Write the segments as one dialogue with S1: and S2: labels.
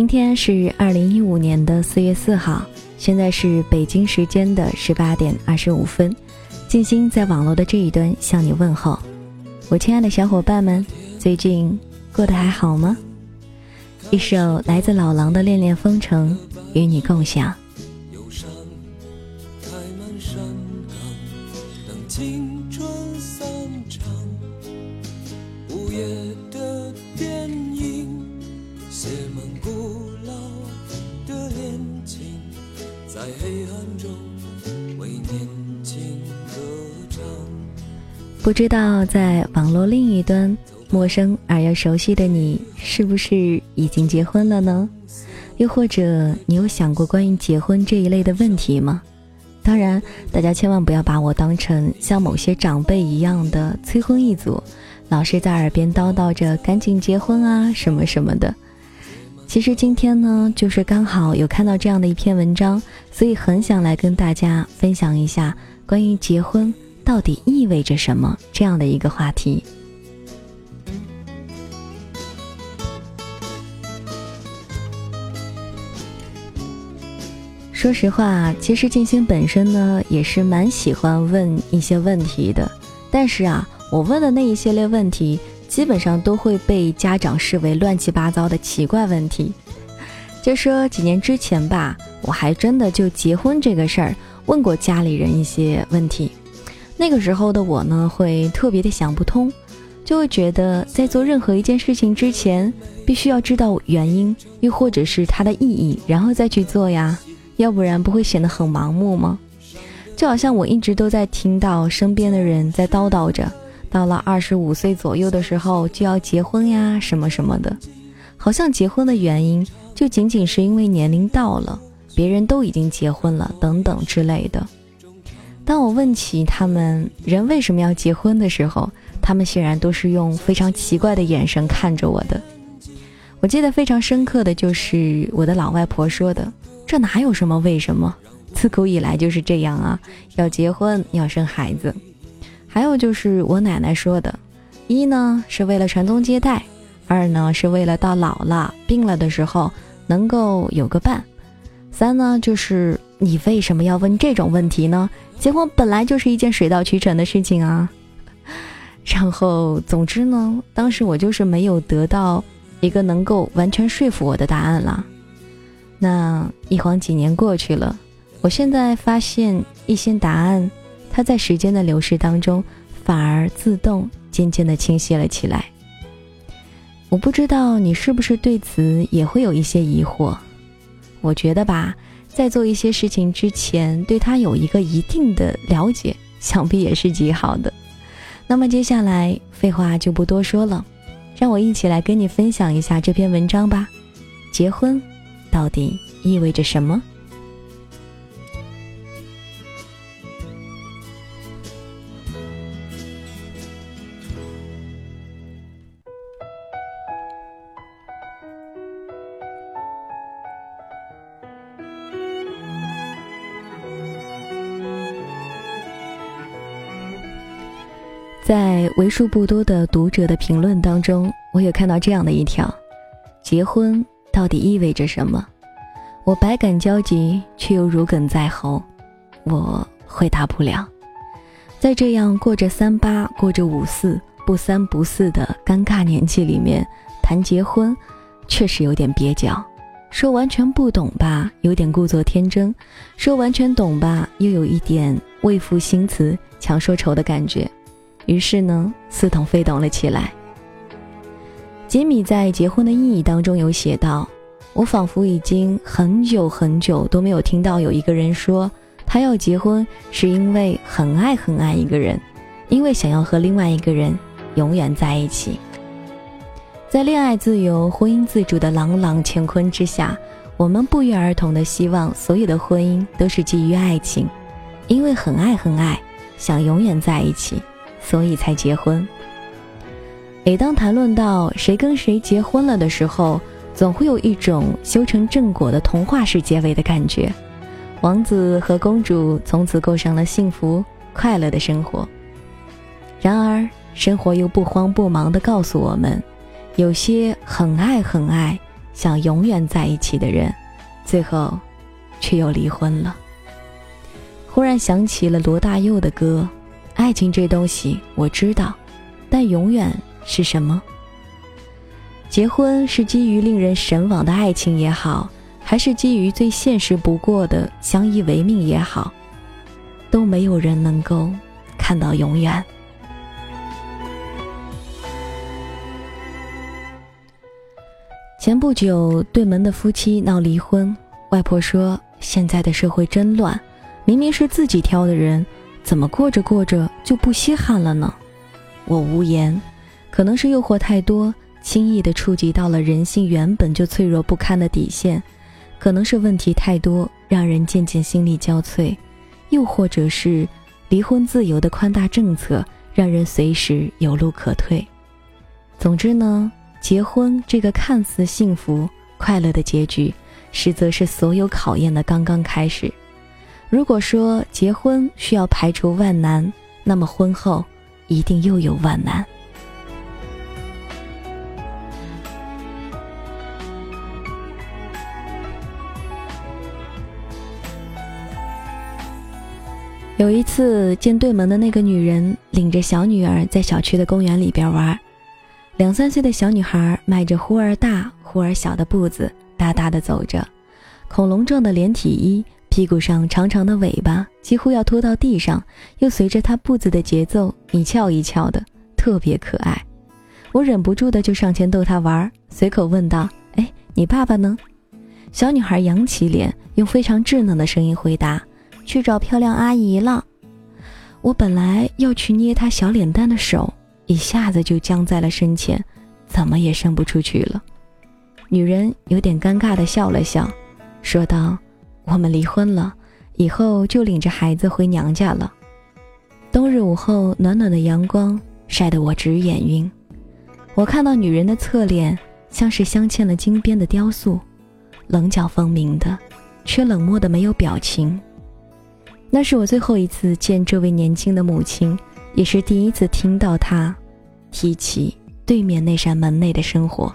S1: 今天是二零一五年的四月四号，现在是北京时间的十八点二十五分。静心在网络的这一端向你问候，我亲爱的小伙伴们，最近过得还好吗？一首来自老狼的《恋恋风尘》与你共享。不知道在网络另一端，陌生而又熟悉的你，是不是已经结婚了呢？又或者你有想过关于结婚这一类的问题吗？当然，大家千万不要把我当成像某些长辈一样的催婚一族，老是在耳边叨叨着赶紧结婚啊什么什么的。其实今天呢，就是刚好有看到这样的一篇文章，所以很想来跟大家分享一下关于结婚。到底意味着什么？这样的一个话题。说实话，其实静心本身呢，也是蛮喜欢问一些问题的。但是啊，我问的那一系列问题，基本上都会被家长视为乱七八糟的奇怪问题。就说几年之前吧，我还真的就结婚这个事儿，问过家里人一些问题。那个时候的我呢，会特别的想不通，就会觉得在做任何一件事情之前，必须要知道原因，又或者是它的意义，然后再去做呀，要不然不会显得很盲目吗？就好像我一直都在听到身边的人在叨叨着，到了二十五岁左右的时候就要结婚呀，什么什么的，好像结婚的原因就仅仅是因为年龄到了，别人都已经结婚了等等之类的。当我问起他们人为什么要结婚的时候，他们显然都是用非常奇怪的眼神看着我的。我记得非常深刻的就是我的老外婆说的：“这哪有什么为什么？自古以来就是这样啊，要结婚要生孩子。”还有就是我奶奶说的：“一呢是为了传宗接代，二呢是为了到老了病了的时候能够有个伴，三呢就是你为什么要问这种问题呢？”结婚本来就是一件水到渠成的事情啊，然后总之呢，当时我就是没有得到一个能够完全说服我的答案了。那一晃几年过去了，我现在发现一些答案，它在时间的流逝当中，反而自动渐渐的清晰了起来。我不知道你是不是对此也会有一些疑惑？我觉得吧。在做一些事情之前，对他有一个一定的了解，想必也是极好的。那么接下来，废话就不多说了，让我一起来跟你分享一下这篇文章吧。结婚到底意味着什么？在为数不多的读者的评论当中，我有看到这样的一条：结婚到底意味着什么？我百感交集，却又如鲠在喉。我回答不了。在这样过着三八、过着五四、不三不四的尴尬年纪里面谈结婚，确实有点蹩脚。说完全不懂吧，有点故作天真；说完全懂吧，又有一点为赋新词强说愁的感觉。于是呢，似懂非懂了起来。吉米在《结婚的意义》当中有写道：“我仿佛已经很久很久都没有听到有一个人说，他要结婚是因为很爱很爱一个人，因为想要和另外一个人永远在一起。在恋爱自由、婚姻自主的朗朗乾坤之下，我们不约而同的希望所有的婚姻都是基于爱情，因为很爱很爱，想永远在一起。”所以才结婚。每当谈论到谁跟谁结婚了的时候，总会有一种修成正果的童话式结尾的感觉，王子和公主从此过上了幸福快乐的生活。然而，生活又不慌不忙地告诉我们，有些很爱很爱，想永远在一起的人，最后却又离婚了。忽然想起了罗大佑的歌，《爱情这东西我知道，但永远是什么？结婚是基于令人神往的爱情也好，还是基于最现实不过的相依为命也好，都没有人能够看到永远。前不久，对门的夫妻闹离婚，外婆说：“现在的社会真乱，明明是自己挑的人，怎么过着过着就不稀罕了呢？”我无言，可能是诱惑太多，轻易的触及到了人性原本就脆弱不堪的底线；可能是问题太多，让人渐渐心力交瘁；又或者是离婚自由的宽大政策，让人随时有路可退。总之呢。结婚这个看似幸福快乐的结局，实则是所有考验的刚刚开始。如果说结婚需要排除万难，那么婚后一定又有万难。有一次见对门的那个女人领着小女儿在小区的公园里边玩。两三岁的小女孩迈着忽而大忽而小的步子，大大地走着，恐龙状的连体衣，屁股上长长的尾巴几乎要拖到地上，又随着她步子的节奏一翘一翘的，特别可爱。我忍不住的就上前逗她玩，随口问道：“哎，你爸爸呢？”小女孩扬起脸，用非常稚嫩的声音回答：“去找漂亮阿姨了。”我本来要去捏她小脸蛋的手。一下子就僵在了身前，怎么也伸不出去了。女人有点尴尬的笑了笑，说道：“我们离婚了，以后就领着孩子回娘家了。”冬日午后，暖暖的阳光晒得我直眼晕。我看到女人的侧脸，像是镶嵌了金边的雕塑，棱角分明的，却冷漠的没有表情。那是我最后一次见这位年轻的母亲，也是第一次听到她。提起对面那扇门内的生活，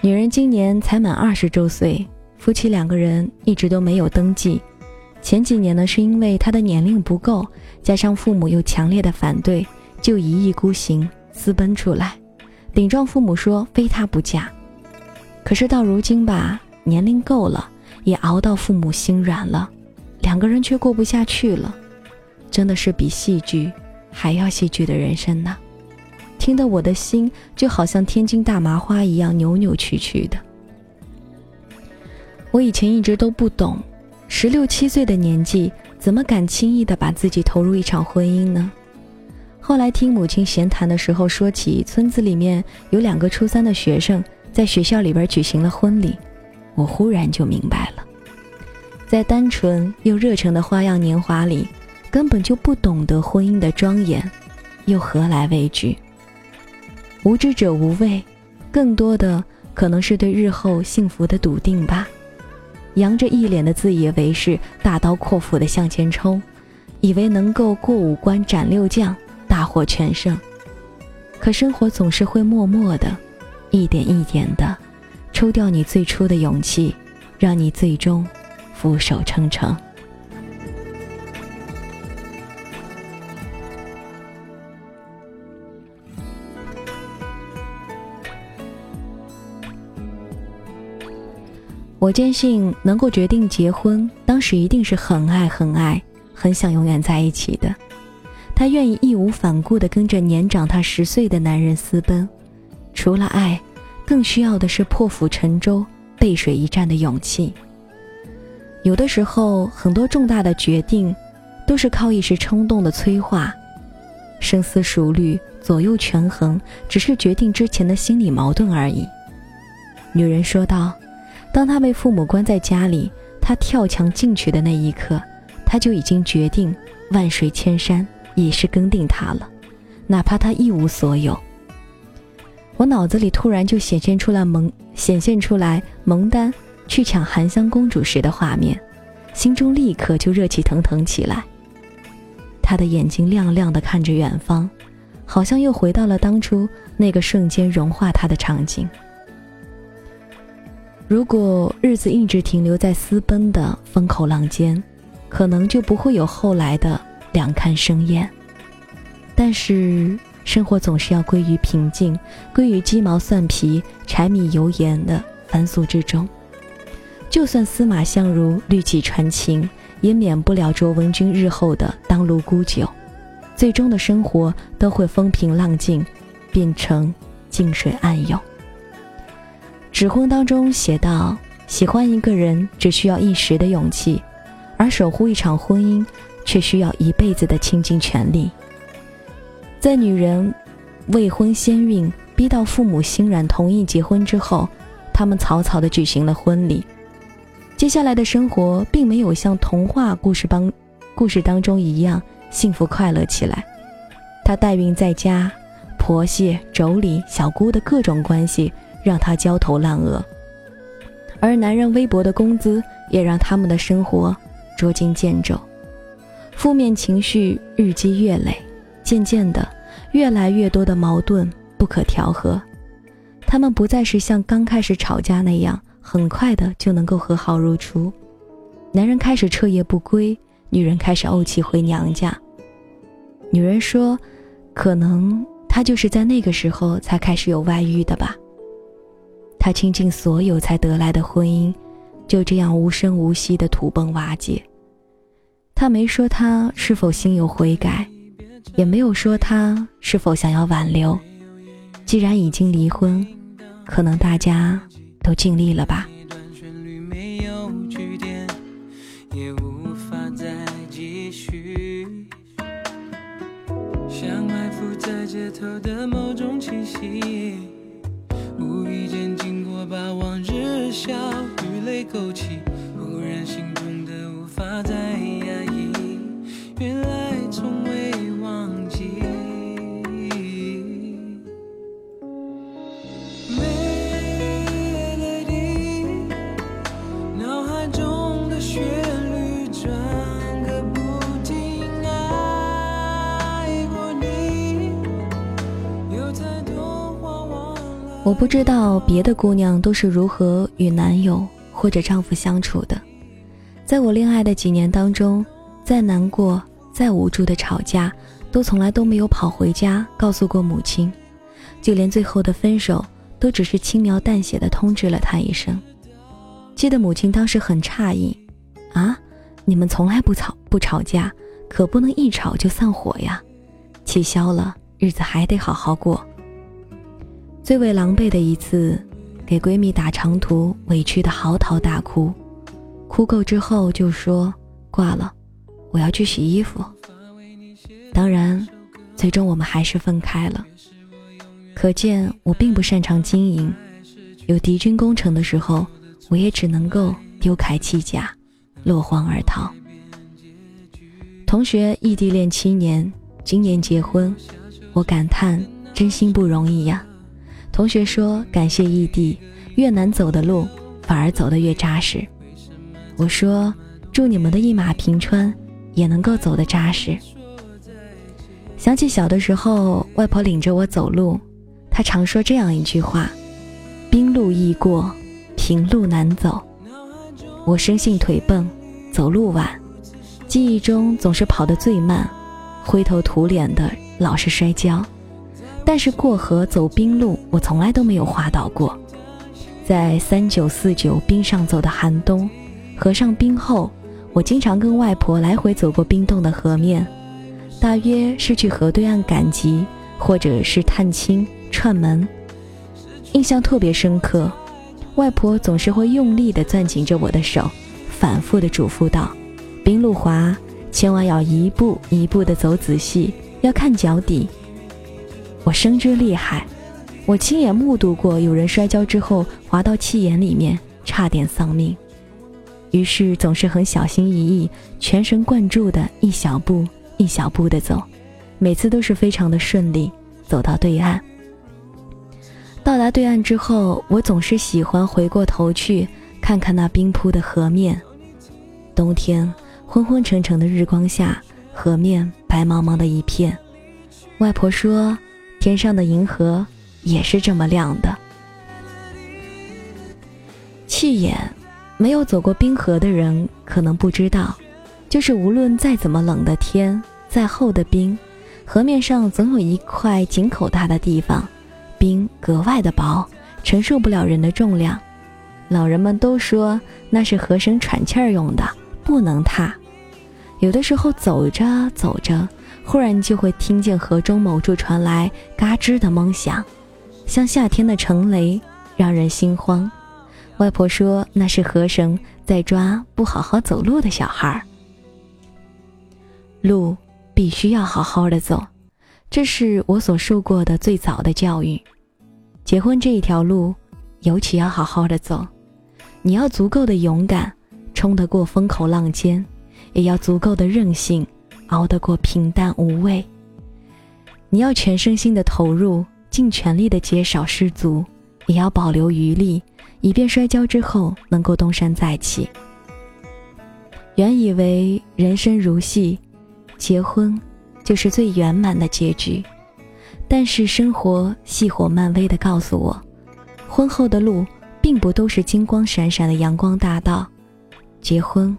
S1: 女人今年才满二十周岁，夫妻两个人一直都没有登记。前几年呢，是因为他的年龄不够，加上父母又强烈的反对，就一意孤行私奔出来，顶撞父母说非他不嫁。可是到如今吧，年龄够了，也熬到父母心软了，两个人却过不下去了，真的是比戏剧还要戏剧的人生呢。听得我的心就好像天津大麻花一样扭扭曲曲的。我以前一直都不懂，十六七岁的年纪怎么敢轻易的把自己投入一场婚姻呢？后来听母亲闲谈的时候说起，村子里面有两个初三的学生在学校里边举行了婚礼，我忽然就明白了，在单纯又热诚的花样年华里，根本就不懂得婚姻的庄严，又何来畏惧？无知者无畏，更多的可能是对日后幸福的笃定吧。扬着一脸的自以为是，大刀阔斧的向前冲，以为能够过五关斩六将，大获全胜。可生活总是会默默的，一点一点的，抽掉你最初的勇气，让你最终俯首称臣。我坚信，能够决定结婚，当时一定是很爱、很爱、很想永远在一起的。她愿意义无反顾地跟着年长她十岁的男人私奔，除了爱，更需要的是破釜沉舟、背水一战的勇气。有的时候，很多重大的决定，都是靠一时冲动的催化，深思熟虑、左右权衡，只是决定之前的心理矛盾而已。女人说道。当他被父母关在家里，他跳墙进去的那一刻，他就已经决定万水千山也是跟定他了，哪怕他一无所有。我脑子里突然就显现出来蒙显现出来蒙丹去抢含香公主时的画面，心中立刻就热气腾腾起来。他的眼睛亮亮的看着远方，好像又回到了当初那个瞬间融化他的场景。如果日子一直停留在私奔的风口浪尖，可能就不会有后来的两看生厌。但是生活总是要归于平静，归于鸡毛蒜皮、柴米油盐的繁俗之中。就算司马相如绿绮传情，也免不了卓文君日后的当卢沽酒。最终的生活都会风平浪静，变成静水暗涌。指婚当中写道：“喜欢一个人只需要一时的勇气，而守护一场婚姻却需要一辈子的倾尽全力。”在女人未婚先孕，逼到父母欣然同意结婚之后，他们草草的举行了婚礼。接下来的生活并没有像童话故事帮故事当中一样幸福快乐起来。她代孕在家，婆媳、妯娌、小姑的各种关系。让他焦头烂额，而男人微薄的工资也让他们的生活捉襟见肘，负面情绪日积月累，渐渐的，越来越多的矛盾不可调和，他们不再是像刚开始吵架那样很快的就能够和好如初，男人开始彻夜不归，女人开始怄气回娘家，女人说，可能他就是在那个时候才开始有外遇的吧。他倾尽所有才得来的婚姻，就这样无声无息的土崩瓦解。他没说他是否心有悔改，也没有说他是否想要挽留。既然已经离婚，可能大家都尽力了吧。像埋伏在街头的某种气息。把往日笑与泪勾起，忽然心中的无法再压抑，原来从未忘记。脑海中的旋我不知道别的姑娘都是如何与男友或者丈夫相处的。在我恋爱的几年当中，再难过、再无助的吵架，都从来都没有跑回家告诉过母亲，就连最后的分手，都只是轻描淡写的通知了她一声。记得母亲当时很诧异：“啊，你们从来不吵不吵架，可不能一吵就散伙呀！气消了，日子还得好好过。”最为狼狈的一次，给闺蜜打长途，委屈的嚎啕大哭，哭够之后就说挂了，我要去洗衣服。当然，最终我们还是分开了。可见我并不擅长经营，有敌军攻城的时候，我也只能够丢铠弃甲，落荒而逃。同学异地恋七年，今年结婚，我感叹真心不容易呀。同学说：“感谢异地，越难走的路反而走得越扎实。”我说：“祝你们的一马平川，也能够走得扎实。”想起小的时候，外婆领着我走路，她常说这样一句话：“冰路易过，平路难走。”我生性腿笨，走路晚，记忆中总是跑得最慢，灰头土脸的，老是摔跤。但是过河走冰路，我从来都没有滑倒过。在三九四九冰上走的寒冬，河上冰后，我经常跟外婆来回走过冰冻的河面，大约是去河对岸赶集，或者是探亲串门。印象特别深刻，外婆总是会用力地攥紧着我的手，反复地嘱咐道：“冰路滑，千万要一步一步地走仔细，要看脚底。”我深知厉害，我亲眼目睹过有人摔跤之后滑到气眼里面，差点丧命。于是总是很小心翼翼、全神贯注的一小步一小步的走，每次都是非常的顺利，走到对岸。到达对岸之后，我总是喜欢回过头去看看那冰铺的河面。冬天昏昏沉沉的日光下，河面白茫茫的一片。外婆说。天上的银河也是这么亮的。气眼，没有走过冰河的人可能不知道，就是无论再怎么冷的天，再厚的冰，河面上总有一块井口大的地方，冰格外的薄，承受不了人的重量。老人们都说那是河神喘气儿用的，不能踏。有的时候走着走着，忽然就会听见河中某处传来嘎吱的闷响，像夏天的橙雷，让人心慌。外婆说那是河神在抓不好好走路的小孩儿。路必须要好好的走，这是我所受过的最早的教育。结婚这一条路，尤其要好好的走。你要足够的勇敢，冲得过风口浪尖。也要足够的任性，熬得过平淡无味。你要全身心的投入，尽全力的减少失足，也要保留余力，以便摔跤之后能够东山再起。原以为人生如戏，结婚就是最圆满的结局，但是生活细火漫威的告诉我，婚后的路并不都是金光闪闪的阳光大道，结婚。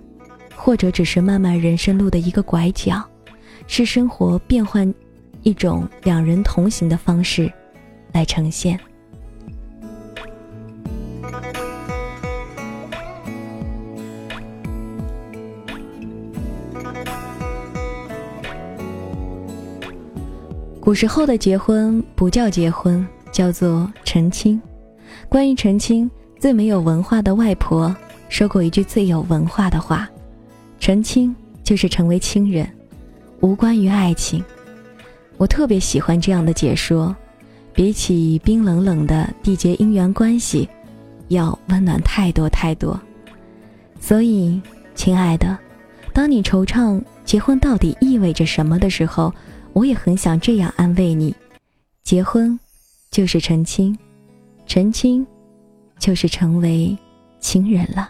S1: 或者只是漫漫人生路的一个拐角，是生活变换一种两人同行的方式来呈现。古时候的结婚不叫结婚，叫做成亲。关于成亲，最没有文化的外婆说过一句最有文化的话。成亲就是成为亲人，无关于爱情。我特别喜欢这样的解说，比起冰冷冷的缔结姻缘关系，要温暖太多太多。所以，亲爱的，当你惆怅结婚到底意味着什么的时候，我也很想这样安慰你：结婚就是成亲，成亲就是成为亲人了。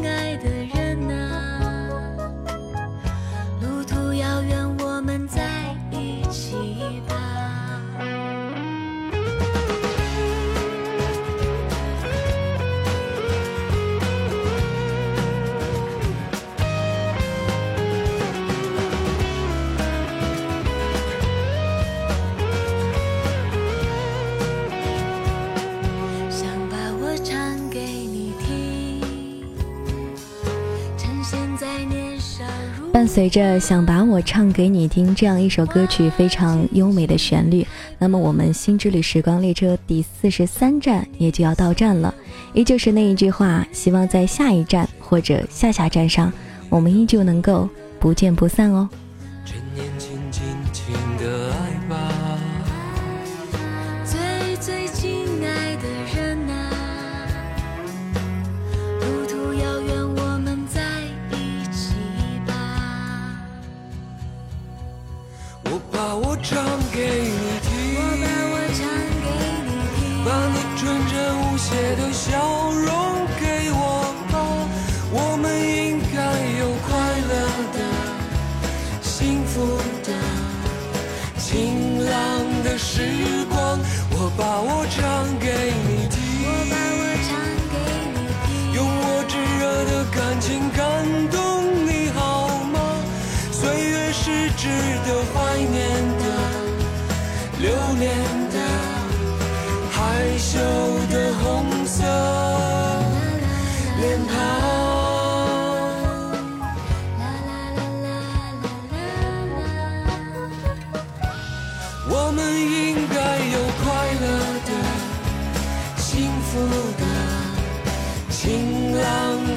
S1: 随着想把我唱给你听这样一首歌曲非常优美的旋律，那么我们新之旅时光列车第四十三站也就要到站了。依旧是那一句话，希望在下一站或者下下站上，我们依旧能够不见不散哦。
S2: 真无邪的笑容给我吧。我们应该有快乐的、幸福的、晴朗的时光。我把我唱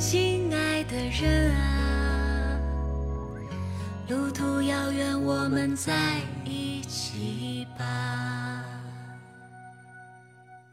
S3: 亲爱的人啊，路途遥远，我们在一起吧。